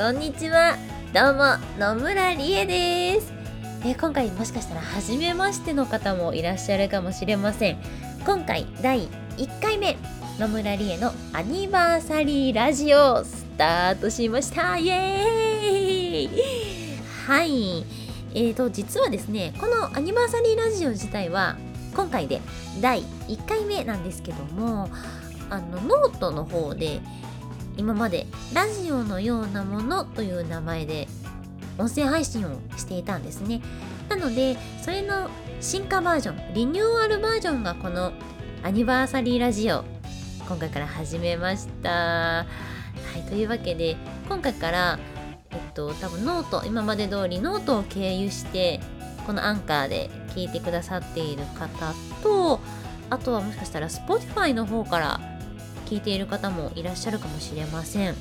こんにちは。どうも野村理恵です。え今回もしかしたら初めましての方もいらっしゃるかもしれません。今回第1回目野村理恵のアニバーサリーラジオスタートしました。イエーイ。はい。えーと実はですねこのアニバーサリーラジオ自体は今回で第1回目なんですけどもあのノートの方で今までラジオのようなものという名前で音声配信をしていたんですね。なのでそれの進化バージョンリニューアルバージョンがこのアニバーサリーラジオ今回から始めました。はいというわけで今回からえっと多分ノート今まで通りノートを経由してこのアンカーで聞いてくださっている方とあとはもしかしたら Spotify の方から聞いている方もいらっしゃるかもしれません。あ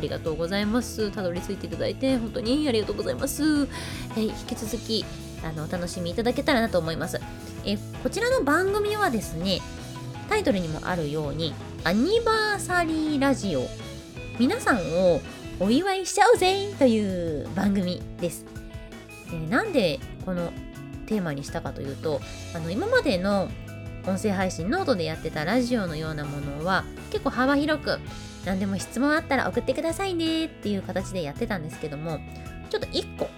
りがとうございます。たどり着いていただいて本当にありがとうございます。え引き続きあのお楽しみいただけたらなと思います。えこちらの番組はですね、タイトルにもあるようにアニバーサリーラジオ皆さんをお祝いしちゃうぜという番組です。えなんでこのテーマにしたかというとあの今までの音声配信ノートでやってたラジオのようなものは結構幅広く何でも質問あったら送ってくださいねっていう形でやってたんですけどもちょっと1個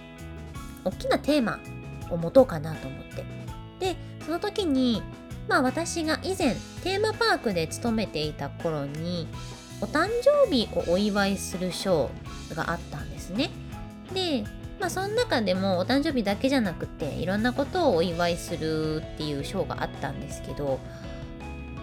大きなテーマを持とうかなと思って。でその時にまあ私が以前テーマパークで勤めていた頃にお誕生日をお祝いするショーがあったんですね。でまあその中でもお誕生日だけじゃなくていろんなことをお祝いするっていうショーがあったんですけど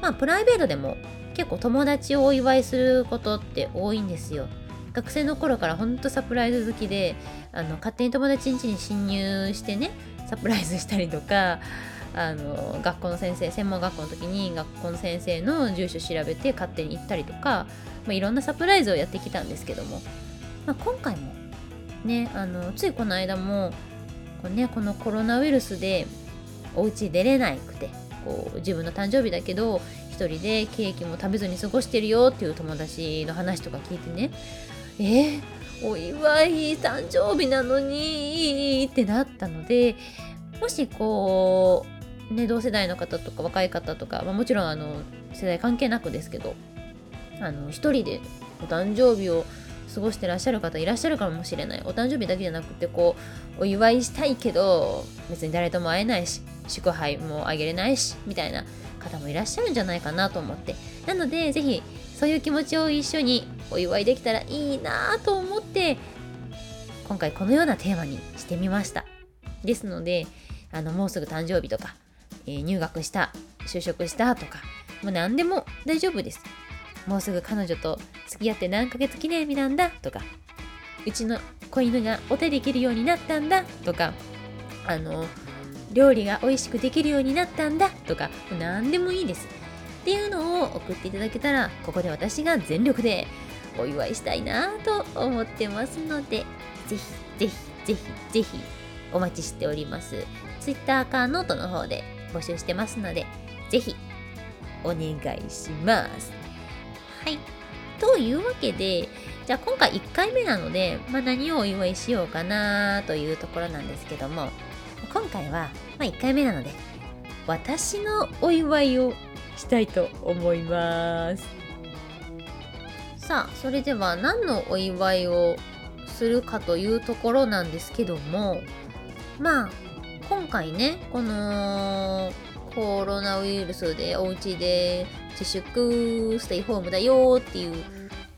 まあプライベートでも結構友達をお祝いすることって多いんですよ。学生の頃からほんとサプライズ好きであの勝手に友達ん家に侵入してねサプライズしたりとかあの学校の先生専門学校の時に学校の先生の住所調べて勝手に行ったりとか、まあ、いろんなサプライズをやってきたんですけども、まあ、今回もねあのついこの間もこう、ね、このコロナウイルスでお家出れなくてこう自分の誕生日だけど一人でケーキも食べずに過ごしてるよっていう友達の話とか聞いてねえー、お祝い誕生日なのにってなったのでもしこうね同世代の方とか若い方とか、まあ、もちろんあの世代関係なくですけどあの一人でお誕生日を過ごしてらっしゃる方いらっしゃるかもしれない。お誕生日だけじゃなくてこうお祝いしたいけど別に誰とも会えないし祝杯もあげれないしみたいな方もいらっしゃるんじゃないかなと思って。なのでぜひそういう気持ちを一緒にお祝いできたらいいなと思って今回このようなテーマにしてみました。ですのであのもうすぐ誕生日とか、えー、入学した就職したとかもう何でも大丈夫です。もうすぐ彼女と付き合って何ヶ月記念日なんだ？とか。うちの子犬がお手できるようになったんだ？とか。あの料理が美味しくできるようになったんだ？とか。何でもいいです。っていうのを送っていただけたらここで私が全力でお祝いしたいなと思ってますのでぜひぜひぜひぜひお待ちしております。Twitter かノートの方で募集してますのでぜひお願いします。はい。というわけで、じゃあ今回1回目なので、まあ、何をお祝いしようかなというところなんですけども、今回は、まあ、1回目なので、私のお祝いをしたいと思います。さあ、それでは何のお祝いをするかというところなんですけども、まあ、今回ね、このコロナウイルスでお家で自粛ステイホームだよっていう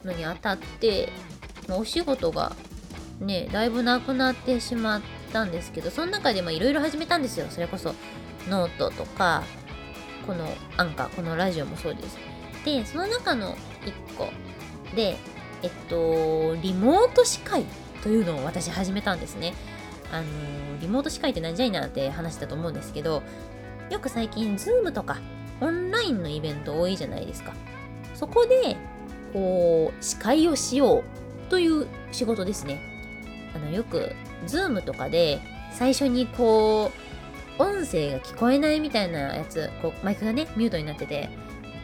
のにあたってお仕事がねだいぶなくなってしまったんですけどその中でいろいろ始めたんですよ。それこそノートとかこのアンカーこのラジオもそうです。でその中の1個でえっとリモート司会というのを私始めたんですね。あのリモート司会って何じゃいなって話したと思うんですけどよく最近 Zoom とかオンラインのイベント多いじゃないですか。そこで、こう、司会をしようという仕事ですね。あの、よく、ズームとかで、最初にこう、音声が聞こえないみたいなやつ、こう、マイクがね、ミュートになってて、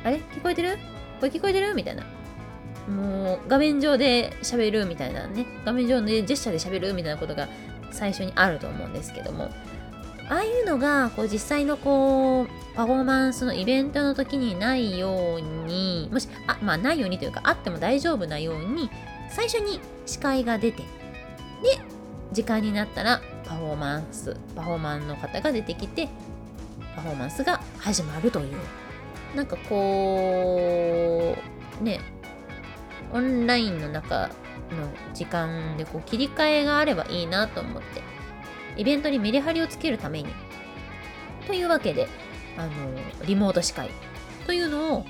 あれ？聞こえてる？これ聞こえてる？みたいな。もう画面上で喋るみたいなね画面上でジェスチャーで喋るみたいなことが最初にあると思うんですけどもああいうのがこう実際のこうパフォーマンスのイベントの時にないようにもしあまあないようにというかあっても大丈夫なように最初に視界が出てで時間になったらパフォーマンスパフォーマンの方が出てきてパフォーマンスが始まるという。なんかこうねオンラインの中の時間でこう切り替えがあればいいなと思って。イベントにメリハリをつけるために。というわけであのリモート司会。というのを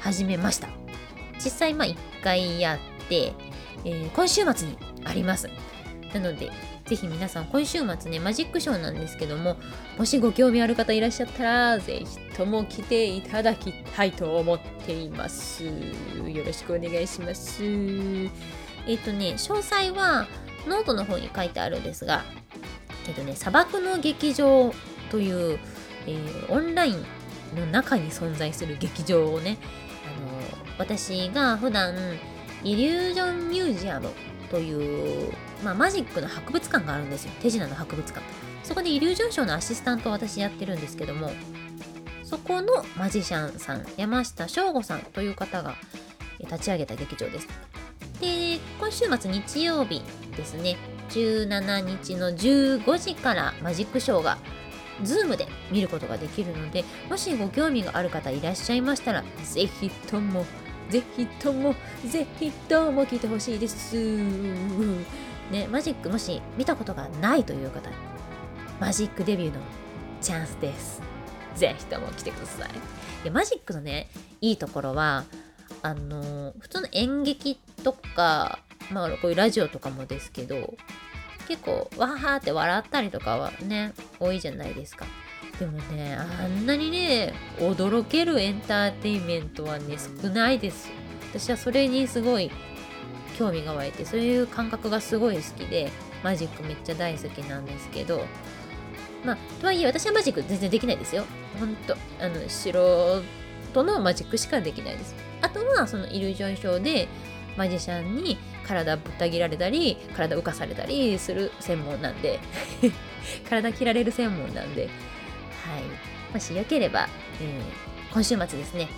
始めました。実際まあ1回やって、えー、今週末にあります。なのでぜひ皆さん今週末ねマジックショーなんですけどももしご興味ある方いらっしゃったらぜひとも来ていただきたいと思っています。よろしくお願いします。えっ、ー、とね詳細はノートの方に書いてあるんですがえっ、とね砂漠の劇場という、えー、オンラインの中に存在する劇場をねあの私が普段イリュージョンミュージアムという、まあ、マジックの博物館があるんですよ。手品の博物館。そこでイリュージョンショーのアシスタントを私やってるんですけども、そこのマジシャンさん、山下翔吾さんという方が立ち上げた劇場です。で、今週末日曜日ですね、17日の15時からマジックショーが Zoom で見ることができるので、もしご興味がある方いらっしゃいましたら、ぜひともぜひとも、ぜひとも聞いてほしいです。ね、マジックもし見たことがないという方、マジックデビューのチャンスです。ぜひとも来てください。でマジックのね、いいところは、あの普通の演劇とか、まあ、こういうラジオとかもですけど、結構、わはって笑ったりとかはね、多いじゃないですか。でもね、あんなにね、驚けるエンターテインメントはね、少ないです。私はそれにすごい興味が湧いて、そういう感覚がすごい好きで、マジックめっちゃ大好きなんですけど、まあ、とはいえ私はマジック全然できないですよ。ほんと、あの、素人のマジックしかできないです。あとは、そのイリュージョンショーで、マジシャンに体ぶった切られたり、体浮かされたりする専門なんで 体切られる専門なんで、はい。もしよければ、えー、今週末ですね、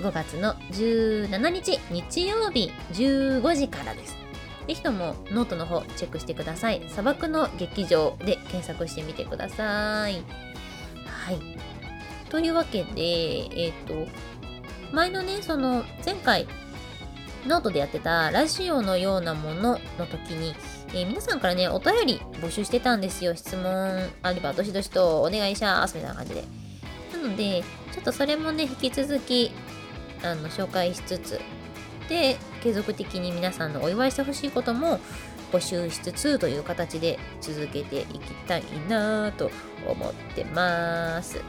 5月の17日日曜日15時からです。ぜひともノートの方チェックしてください。砂漠の劇場で検索してみてください。はい。というわけで、えっ、ー、と、前のね、その前回ノートでやってたラジオのようなものの時に、えー、皆さんからね、お便り募集してたんですよ。質問あれば、どしどしとお願いします。みたいな感じで。なので、ちょっとそれもね、引き続き、あの、紹介しつつ、で、継続的に皆さんのお祝いしてほしいことも募集しつつという形で続けていきたいなと思ってます。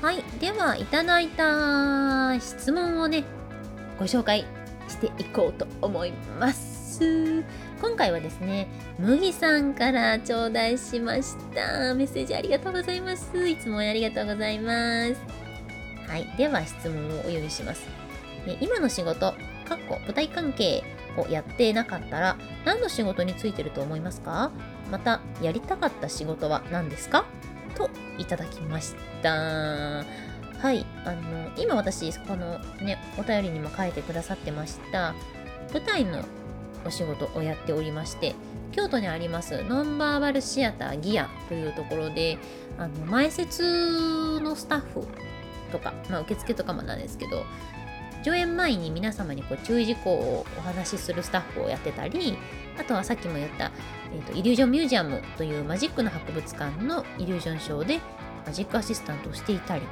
はい。では、いただいた質問をね、ご紹介していこうと思います。今回はですね、麦さんから頂戴しました。メッセージありがとうございます。いつもありがとうございます。はい。では質問をお呼びします。今の仕事、かっこ舞台関係をやってなかったら何の仕事についてると思いますか？また、やりたかった仕事は何ですか？といただきました。はい。あの、今私、このね、お便りにも書いてくださってました、舞台のお仕事をやっておりまして京都にありますノンバーバルシアターギアというところであの前説のスタッフとか、まあ、受付とかもなんですけど上演前に皆様にこう注意事項をお話しするスタッフをやってたりあとはさっきも言った、えーと、イリュージョンミュージアムというマジックの博物館のイリュージョンショーでマジックアシスタントをしていたり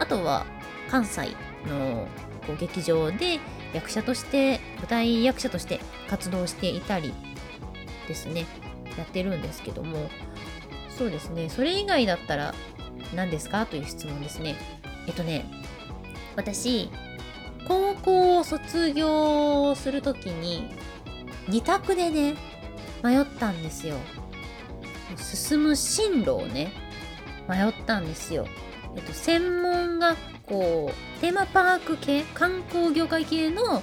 あとは関西のこう劇場で役者として舞台役者として活動していたりですね。やってるんですけども。そうですね。それ以外だったら何ですか？という質問ですね。えっとね私高校を卒業するときに2択でね迷ったんですよ。進む進路をね迷ったんですよ。えっと専門学校テーマパーク系観光業界系の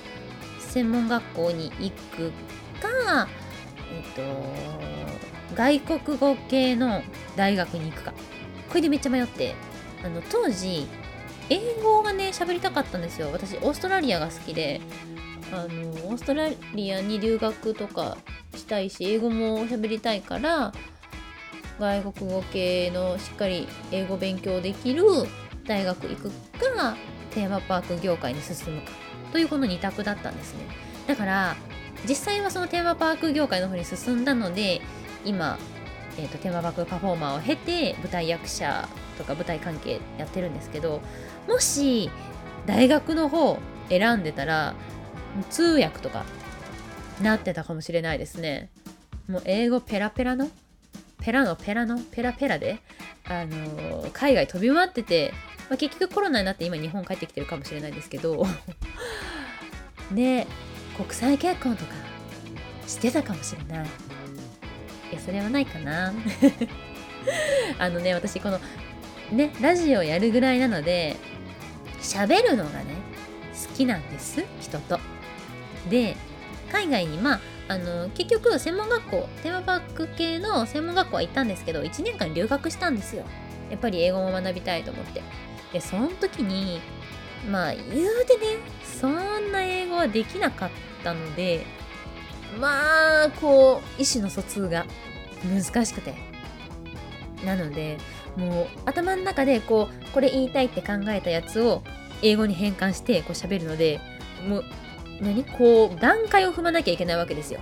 専門学校に行くかえっ、と外国語系の大学に行くか。これでめっちゃ迷って。あの当時英語がね喋りたかったんですよ。私オーストラリアが好きで。あのオーストラリアに留学とかしたいし英語も喋りたいから外国語系のしっかり英語勉強できる大学行くかテーマパーク業界に進むかというこの2択だったんですね。だから実際はそのテーマパーク業界の方に進んだので今、えーと、テーマパークパフォーマーを経て舞台役者とか舞台関係やってるんですけどもし大学の方選んでたら通訳とかなってたかもしれないですね。もう英語ペラペラのペラのペラのペラペラで、あのー、海外飛び回ってて、まあ、結局コロナになって今日本帰ってきてるかもしれないですけど ね国際結婚とかしてたかもしれない。いやそれはないかな。あのね私このねラジオやるぐらいなので喋るのがね好きなんです人と。で海外にまああの結局専門学校テーマパーク系の専門学校は行ったんですけど1年間留学したんですよ。やっぱり英語も学びたいと思って。でその時にまあ言うてねそんな英語はできなかったのでまあこう意思の疎通が難しくて。なのでもう頭の中でこうこれ言いたいって考えたやつを英語に変換してこう喋るのでもう何？こう段階を踏まなきゃいけないわけですよ。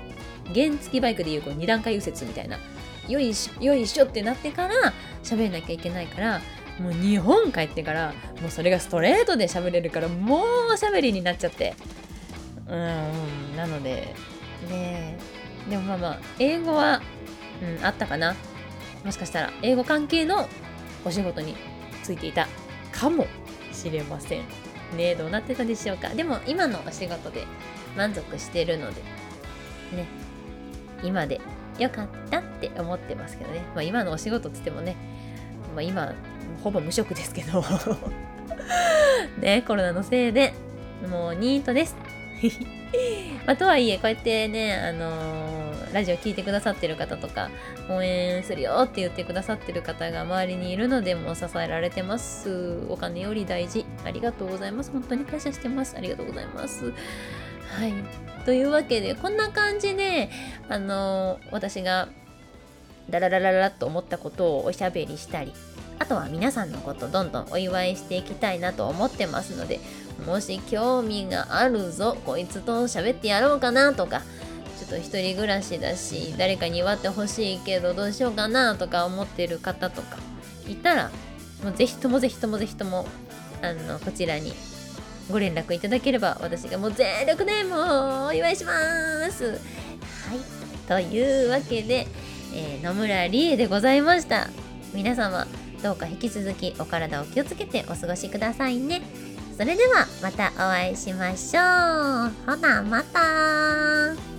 原付バイクでいうこう2段階右折みたいな。よいしょよいしょってなってから喋んなきゃいけないからもう日本帰ってからもうそれがストレートで喋れるからもう喋りになっちゃって。うんなのでねでもまあまあ英語は、うん、あったかな。もしかしたら英語関係のお仕事についていたかもしれません。ねどうなってたでしょうか。でも今のお仕事で満足してるのでね今でよかったって思ってますけどね、まあ、今のお仕事っつってもね、まあ、今ほぼ無職ですけど。ねコロナのせいでもうニートです。まあ、とはいえこうやってねあのー、ラジオ聴いてくださってる方とか応援するよって言ってくださってる方が周りにいるのでも支えられてます。お金より大事。ありがとうございます。本当に感謝してます。ありがとうございます。はい。というわけでこんな感じであのー、私がダララララと思ったことをおしゃべりしたりあとは皆さんのことどんどんお祝いしていきたいなと思ってますのでもし興味があるぞこいつと喋ってやろうかなとかちょっと一人暮らしだし誰かに祝ってほしいけどどうしようかなとか思ってる方とかいたらもうぜひともぜひともぜひともあのこちらにご連絡いただければ私がもう全力でもうお祝いします。はい。というわけで、えー、野村理恵でございました。皆様どうか引き続きお体を気をつけてお過ごしくださいね。それではまたお会いしましょう。ほな、また